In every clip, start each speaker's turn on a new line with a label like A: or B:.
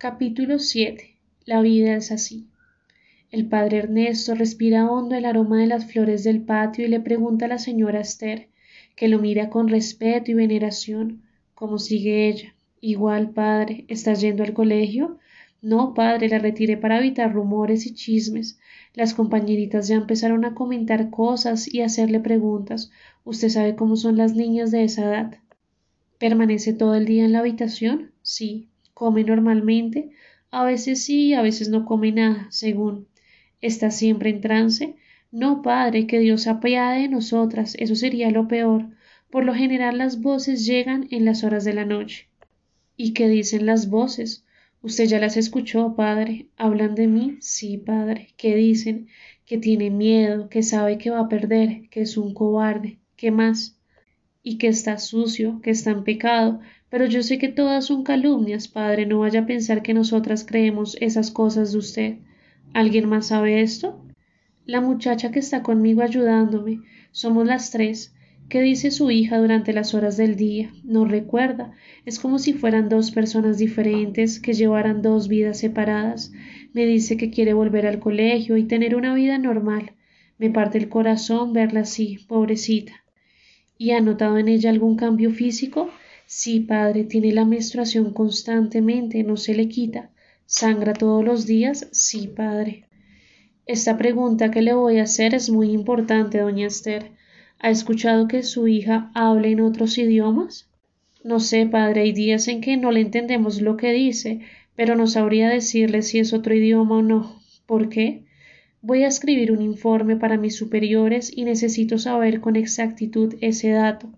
A: Capítulo 7. La vida es así. El padre Ernesto respira hondo el aroma de las flores del patio y le pregunta a la señora Esther, que lo mira con respeto y veneración, ¿cómo sigue ella? Igual, padre, ¿estás yendo al colegio? No, padre, la retiré para evitar rumores y chismes. Las compañeritas ya empezaron a comentar cosas y a hacerle preguntas. Usted sabe cómo son las niñas de esa edad. ¿Permanece todo el día en la habitación? Sí. ¿Come normalmente? A veces sí, a veces no come nada, según. ¿Está siempre en trance? No, padre, que Dios apiade de nosotras, eso sería lo peor. Por lo general las voces llegan en las horas de la noche. ¿Y qué dicen las voces? Usted ya las escuchó, padre. ¿Hablan de mí? Sí, padre. ¿Qué dicen? Que tiene miedo, que sabe que va a perder, que es un cobarde. ¿Qué más? Y que está sucio, que está en pecado. Pero yo sé que todas son calumnias, padre. No vaya a pensar que nosotras creemos esas cosas de usted. ¿Alguien más sabe esto? La muchacha que está conmigo ayudándome. Somos las tres. ¿Qué dice su hija durante las horas del día? No recuerda. Es como si fueran dos personas diferentes que llevaran dos vidas separadas. Me dice que quiere volver al colegio y tener una vida normal. Me parte el corazón verla así, pobrecita. ¿Y ha notado en ella algún cambio físico? Sí, padre, tiene la menstruación constantemente, no se le quita. ¿Sangra todos los días? Sí, padre. Esta pregunta que le voy a hacer es muy importante, doña Esther. ¿Ha escuchado que su hija hable en otros idiomas? No sé, padre, hay días en que no le entendemos lo que dice, pero no sabría decirle si es otro idioma o no. ¿Por qué? Voy a escribir un informe para mis superiores y necesito saber con exactitud ese dato.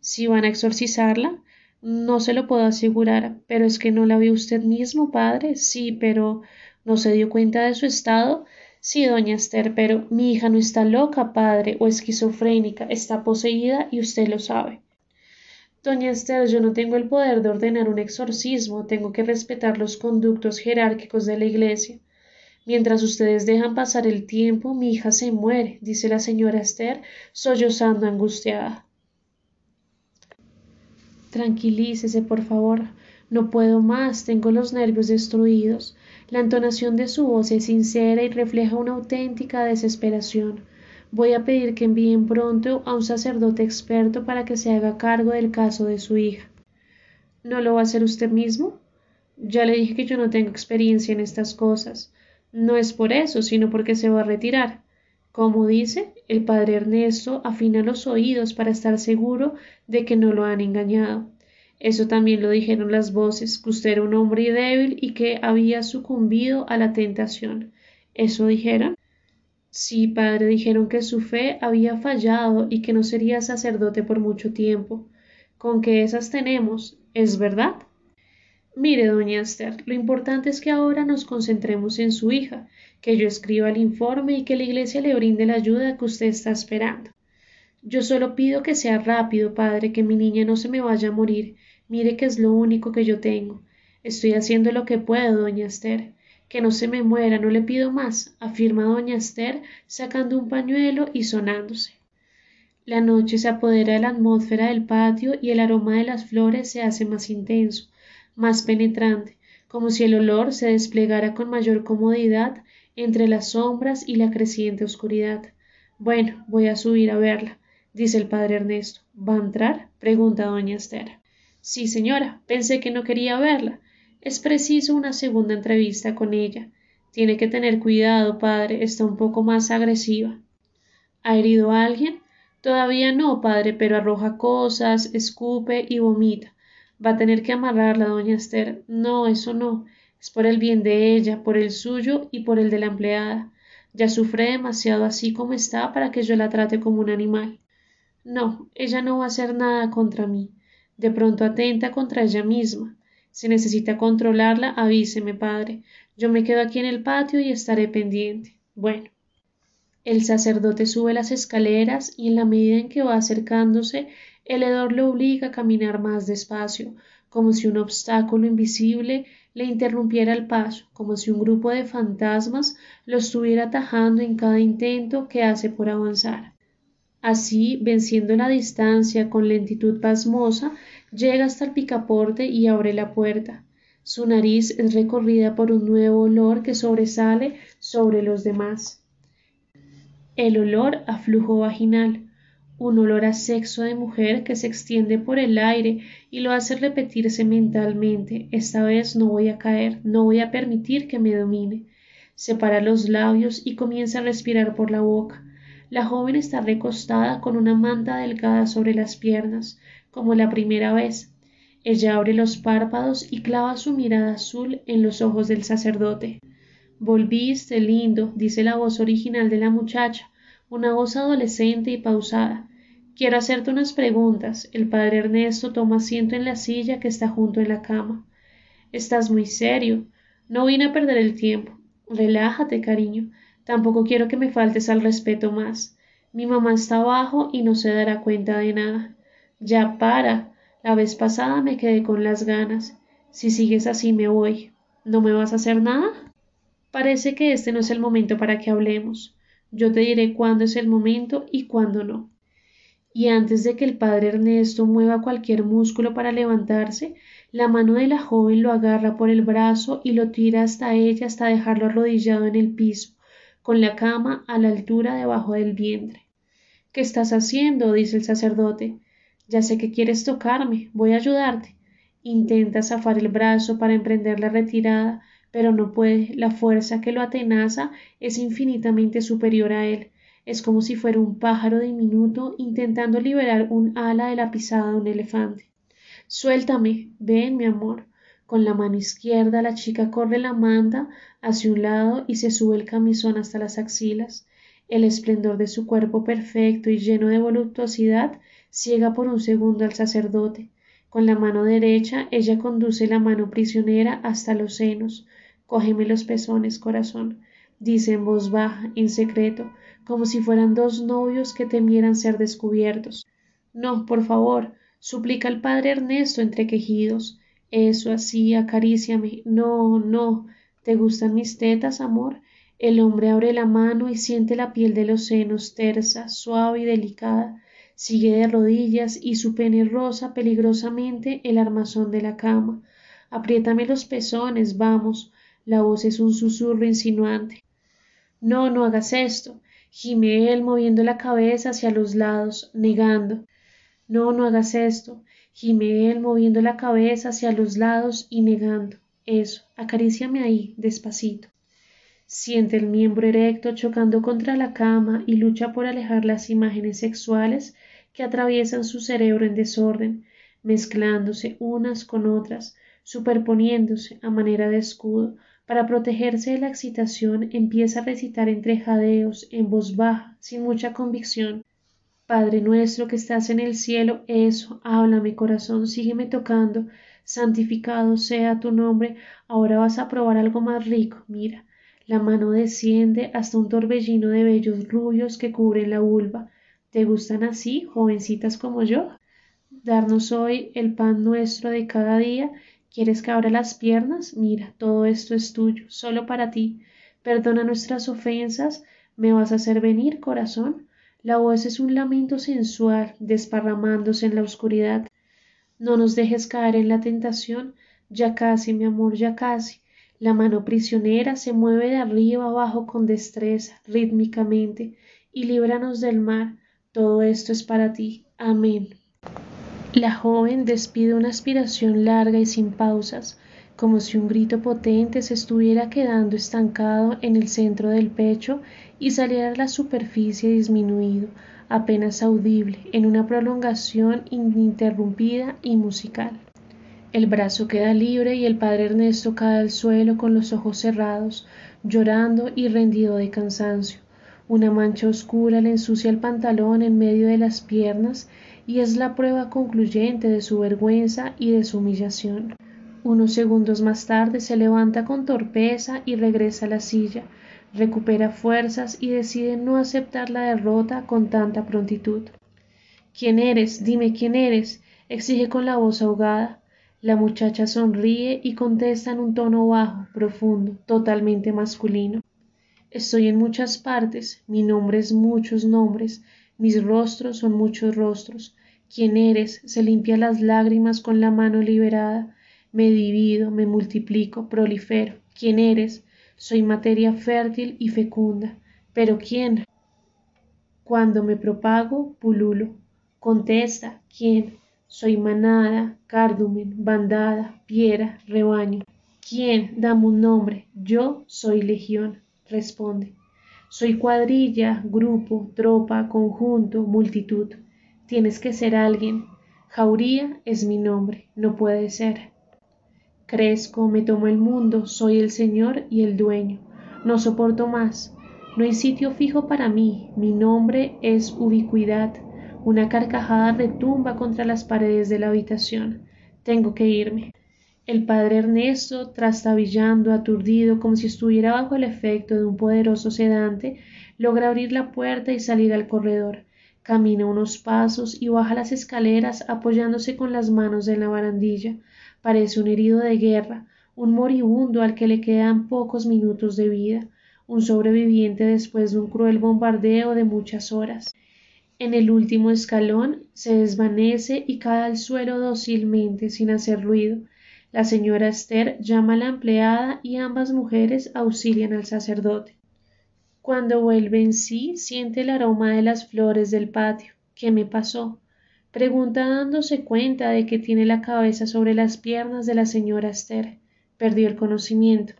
A: Si van a exorcizarla, no se lo puedo asegurar, pero es que no la vio usted mismo, padre. Sí, pero ¿no se dio cuenta de su estado? Sí, doña Esther, pero mi hija no está loca, padre, o esquizofrénica, está poseída y usted lo sabe. Doña Esther, yo no tengo el poder de ordenar un exorcismo, tengo que respetar los conductos jerárquicos de la Iglesia. Mientras ustedes dejan pasar el tiempo, mi hija se muere, dice la señora Esther, sollozando angustiada. Tranquilícese, por favor. No puedo más, tengo los nervios destruidos. La entonación de su voz es sincera y refleja una auténtica desesperación. Voy a pedir que envíen pronto a un sacerdote experto para que se haga cargo del caso de su hija. ¿No lo va a hacer usted mismo? Ya le dije que yo no tengo experiencia en estas cosas. No es por eso, sino porque se va a retirar. Como dice, el padre Ernesto afina los oídos para estar seguro de que no lo han engañado. Eso también lo dijeron las voces, que usted era un hombre débil y que había sucumbido a la tentación. ¿Eso dijeron? Sí, padre, dijeron que su fe había fallado y que no sería sacerdote por mucho tiempo. Con que esas tenemos, ¿es verdad? Mire, doña Esther, lo importante es que ahora nos concentremos en su hija, que yo escriba el informe y que la iglesia le brinde la ayuda que usted está esperando. Yo solo pido que sea rápido, padre, que mi niña no se me vaya a morir Mire que es lo único que yo tengo. Estoy haciendo lo que puedo, doña Esther. Que no se me muera, no le pido más, afirma doña Esther, sacando un pañuelo y sonándose. La noche se apodera de la atmósfera del patio y el aroma de las flores se hace más intenso, más penetrante, como si el olor se desplegara con mayor comodidad entre las sombras y la creciente oscuridad. Bueno, voy a subir a verla, dice el padre Ernesto. ¿Va a entrar? pregunta doña Esther. Sí, señora, pensé que no quería verla. Es preciso una segunda entrevista con ella. Tiene que tener cuidado, padre, está un poco más agresiva. ¿Ha herido a alguien? Todavía no, padre, pero arroja cosas, escupe y vomita. Va a tener que amarrarla, doña Esther. No, eso no. Es por el bien de ella, por el suyo y por el de la empleada. Ya sufre demasiado así como está para que yo la trate como un animal. No, ella no va a hacer nada contra mí de pronto atenta contra ella misma. Si necesita controlarla, avíseme, padre. Yo me quedo aquí en el patio y estaré pendiente. Bueno. El sacerdote sube las escaleras y en la medida en que va acercándose, el hedor le obliga a caminar más despacio, como si un obstáculo invisible le interrumpiera el paso, como si un grupo de fantasmas lo estuviera atajando en cada intento que hace por avanzar. Así, venciendo la distancia con lentitud pasmosa, llega hasta el picaporte y abre la puerta. Su nariz es recorrida por un nuevo olor que sobresale sobre los demás. El olor a flujo vaginal, un olor a sexo de mujer que se extiende por el aire y lo hace repetirse mentalmente. Esta vez no voy a caer, no voy a permitir que me domine. Separa los labios y comienza a respirar por la boca. La joven está recostada con una manta delgada sobre las piernas, como la primera vez. Ella abre los párpados y clava su mirada azul en los ojos del sacerdote. Volviste, lindo, dice la voz original de la muchacha, una voz adolescente y pausada. Quiero hacerte unas preguntas. El padre Ernesto toma asiento en la silla que está junto en la cama. Estás muy serio. No vine a perder el tiempo. Relájate, cariño. Tampoco quiero que me faltes al respeto más. Mi mamá está abajo y no se dará cuenta de nada. Ya para. La vez pasada me quedé con las ganas. Si sigues así me voy. ¿No me vas a hacer nada? Parece que este no es el momento para que hablemos. Yo te diré cuándo es el momento y cuándo no. Y antes de que el padre Ernesto mueva cualquier músculo para levantarse, la mano de la joven lo agarra por el brazo y lo tira hasta ella hasta dejarlo arrodillado en el piso, con la cama a la altura debajo del vientre. ¿Qué estás haciendo? dice el sacerdote. Ya sé que quieres tocarme, voy a ayudarte. Intenta zafar el brazo para emprender la retirada, pero no puede. La fuerza que lo atenaza es infinitamente superior a él. Es como si fuera un pájaro diminuto intentando liberar un ala de la pisada de un elefante. Suéltame. Ven, mi amor. Con la mano izquierda la chica corre la manta hacia un lado y se sube el camisón hasta las axilas. El esplendor de su cuerpo perfecto y lleno de voluptuosidad ciega por un segundo al sacerdote. Con la mano derecha ella conduce la mano prisionera hasta los senos. Cógeme los pezones, corazón, dice en voz baja, en secreto, como si fueran dos novios que temieran ser descubiertos. No, por favor, suplica el padre Ernesto entre quejidos. Eso así, acaríciame. No, no. ¿Te gustan mis tetas, amor? El hombre abre la mano y siente la piel de los senos tersa, suave y delicada. Sigue de rodillas y su pene rosa peligrosamente el armazón de la cama. Apriétame los pezones, vamos. La voz es un susurro insinuante. No, no hagas esto. Gime él moviendo la cabeza hacia los lados, negando. No, no hagas esto gime él moviendo la cabeza hacia los lados y negando. Eso, acaríciame ahí, despacito. Siente el miembro erecto chocando contra la cama y lucha por alejar las imágenes sexuales que atraviesan su cerebro en desorden, mezclándose unas con otras, superponiéndose a manera de escudo. Para protegerse de la excitación empieza a recitar entre jadeos, en voz baja, sin mucha convicción, Padre nuestro que estás en el cielo, eso, háblame corazón, sígueme tocando, santificado sea tu nombre, ahora vas a probar algo más rico, mira, la mano desciende hasta un torbellino de vellos rubios que cubren la vulva. ¿Te gustan así, jovencitas como yo? Darnos hoy el pan nuestro de cada día. ¿Quieres que abra las piernas? Mira, todo esto es tuyo, solo para ti. Perdona nuestras ofensas. ¿Me vas a hacer venir, corazón? La voz es un lamento sensual desparramándose en la oscuridad. No nos dejes caer en la tentación. Ya casi, mi amor, ya casi. La mano prisionera se mueve de arriba abajo con destreza, rítmicamente, y líbranos del mar. Todo esto es para ti. Amén. La joven despide una aspiración larga y sin pausas, como si un grito potente se estuviera quedando estancado en el centro del pecho y saliera a la superficie disminuido, apenas audible, en una prolongación ininterrumpida y musical. El brazo queda libre y el padre Ernesto cae al suelo con los ojos cerrados, llorando y rendido de cansancio. Una mancha oscura le ensucia el pantalón en medio de las piernas y es la prueba concluyente de su vergüenza y de su humillación. Unos segundos más tarde se levanta con torpeza y regresa a la silla, recupera fuerzas y decide no aceptar la derrota con tanta prontitud. ¿Quién eres? Dime quién eres, exige con la voz ahogada. La muchacha sonríe y contesta en un tono bajo, profundo, totalmente masculino. Estoy en muchas partes, mi nombre es muchos nombres, mis rostros son muchos rostros. ¿Quién eres? se limpia las lágrimas con la mano liberada. Me divido, me multiplico, prolifero. ¿Quién eres? Soy materia fértil y fecunda. ¿Pero quién? Cuando me propago, pululo. Contesta, ¿quién? Soy manada, cardumen, bandada, piera, rebaño. ¿Quién? Dame un nombre. Yo soy legión. Responde. Soy cuadrilla, grupo, tropa, conjunto, multitud. Tienes que ser alguien. Jauría es mi nombre. No puede ser. Crezco, me tomo el mundo, soy el señor y el dueño. No soporto más. No hay sitio fijo para mí. Mi nombre es ubicuidad. Una carcajada retumba contra las paredes de la habitación. Tengo que irme. El padre Ernesto, trastabillando, aturdido, como si estuviera bajo el efecto de un poderoso sedante, logra abrir la puerta y salir al corredor. Camina unos pasos y baja las escaleras apoyándose con las manos en la barandilla. Parece un herido de guerra, un moribundo al que le quedan pocos minutos de vida, un sobreviviente después de un cruel bombardeo de muchas horas. En el último escalón se desvanece y cae al suelo dócilmente sin hacer ruido. La señora Esther llama a la empleada y ambas mujeres auxilian al sacerdote. Cuando vuelve en sí, siente el aroma de las flores del patio. ¿Qué me pasó? Pregunta dándose cuenta de que tiene la cabeza sobre las piernas de la señora Esther. Perdió el conocimiento.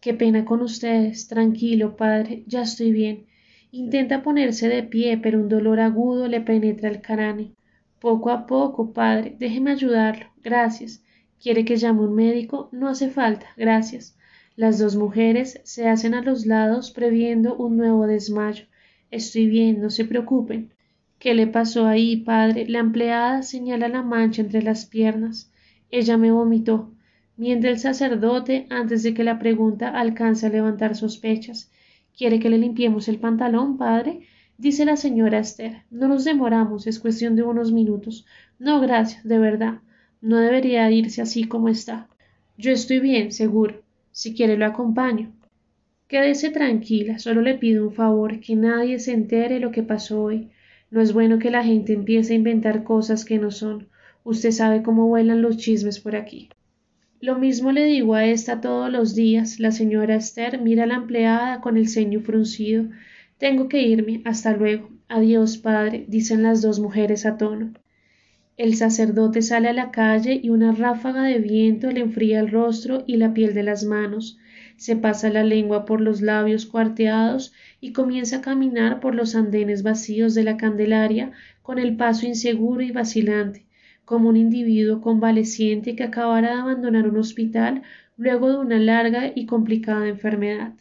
A: Qué pena con ustedes. Tranquilo, padre. Ya estoy bien. Intenta ponerse de pie, pero un dolor agudo le penetra el cráneo. Poco a poco, padre. Déjeme ayudarlo. Gracias. ¿Quiere que llame un médico? No hace falta, gracias. Las dos mujeres se hacen a los lados previendo un nuevo desmayo. Estoy bien, no se preocupen. ¿Qué le pasó ahí, padre? La empleada señala la mancha entre las piernas. Ella me vomitó. Miente el sacerdote antes de que la pregunta alcance a levantar sospechas. ¿Quiere que le limpiemos el pantalón, padre? Dice la señora Esther. No nos demoramos, es cuestión de unos minutos. No, gracias, de verdad. No debería irse así como está. Yo estoy bien, seguro. Si quiere lo acompaño. Quédese tranquila, solo le pido un favor, que nadie se entere lo que pasó hoy. No es bueno que la gente empiece a inventar cosas que no son. Usted sabe cómo vuelan los chismes por aquí. Lo mismo le digo a esta todos los días. La señora Esther mira a la empleada con el ceño fruncido. Tengo que irme. Hasta luego. Adiós, padre, dicen las dos mujeres a tono. El sacerdote sale a la calle y una ráfaga de viento le enfría el rostro y la piel de las manos. Se pasa la lengua por los labios cuarteados y comienza a caminar por los andenes vacíos de la Candelaria con el paso inseguro y vacilante, como un individuo convaleciente que acabara de abandonar un hospital luego de una larga y complicada enfermedad.